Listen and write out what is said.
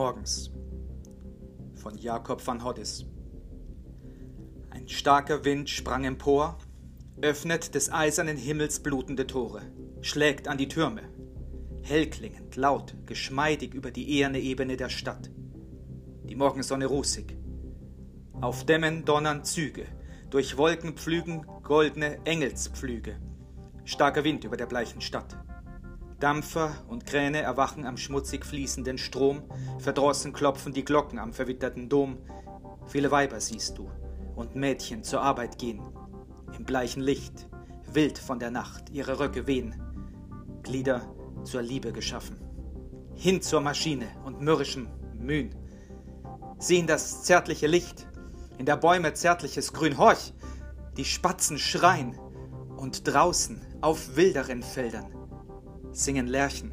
Morgens von Jakob van Hoddis. Ein starker Wind sprang empor, öffnet des eisernen Himmels blutende Tore, schlägt an die Türme, hellklingend, laut, geschmeidig über die eherne Ebene der Stadt. Die Morgensonne rußig. Auf Dämmen donnern Züge, durch Wolken pflügen goldene Engelspflüge. Starker Wind über der bleichen Stadt. Dampfer und Kräne erwachen am schmutzig fließenden Strom, verdrossen klopfen die Glocken am verwitterten Dom. Viele Weiber siehst du und Mädchen zur Arbeit gehen, im bleichen Licht, wild von der Nacht, ihre Röcke wehen, Glieder zur Liebe geschaffen. Hin zur Maschine und mürrischem Mühen. Sehen das zärtliche Licht, in der Bäume zärtliches Grün, horch, die Spatzen schreien, und draußen auf wilderen Feldern singen Lerchen.